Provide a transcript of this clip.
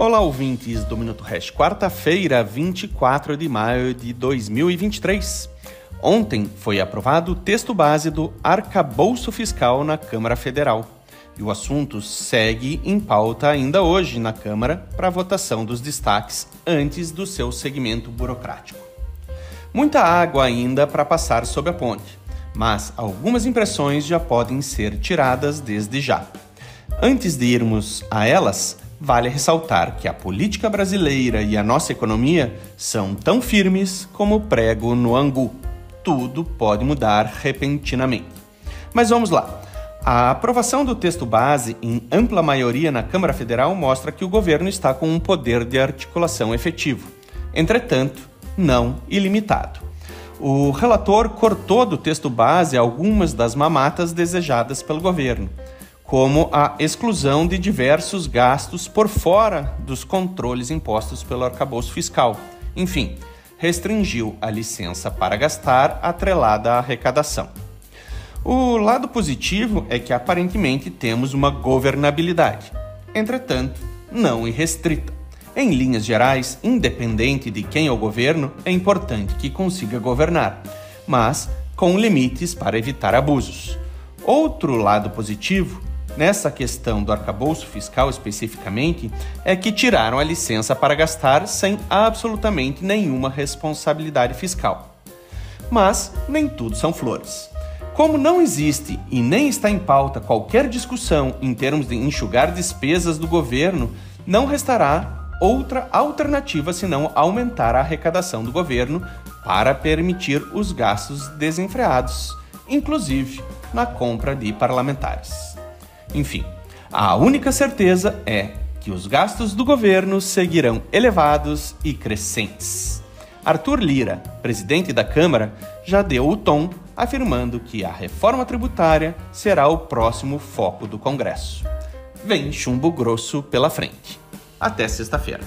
Olá, ouvintes do Minuto Hash, quarta-feira, 24 de maio de 2023. Ontem foi aprovado o texto base do arcabouço fiscal na Câmara Federal. E o assunto segue em pauta ainda hoje na Câmara para votação dos destaques antes do seu segmento burocrático. Muita água ainda para passar sob a ponte, mas algumas impressões já podem ser tiradas desde já. Antes de irmos a elas, vale ressaltar que a política brasileira e a nossa economia são tão firmes como o prego no angu. Tudo pode mudar repentinamente. Mas vamos lá. A aprovação do texto base em ampla maioria na Câmara Federal mostra que o governo está com um poder de articulação efetivo. Entretanto, não ilimitado. O relator cortou do texto base algumas das mamatas desejadas pelo governo como a exclusão de diversos gastos por fora dos controles impostos pelo arcabouço fiscal. Enfim, restringiu a licença para gastar atrelada à arrecadação. O lado positivo é que aparentemente temos uma governabilidade, entretanto, não irrestrita. Em linhas gerais, independente de quem é o governo, é importante que consiga governar, mas com limites para evitar abusos. Outro lado positivo nessa questão do arcabouço fiscal especificamente, é que tiraram a licença para gastar sem absolutamente nenhuma responsabilidade fiscal. Mas nem tudo são flores. Como não existe e nem está em pauta qualquer discussão em termos de enxugar despesas do governo, não restará outra alternativa senão aumentar a arrecadação do governo para permitir os gastos desenfreados, inclusive na compra de parlamentares. Enfim, a única certeza é que os gastos do governo seguirão elevados e crescentes. Arthur Lira, presidente da Câmara, já deu o tom, afirmando que a reforma tributária será o próximo foco do Congresso. Vem chumbo grosso pela frente. Até sexta-feira.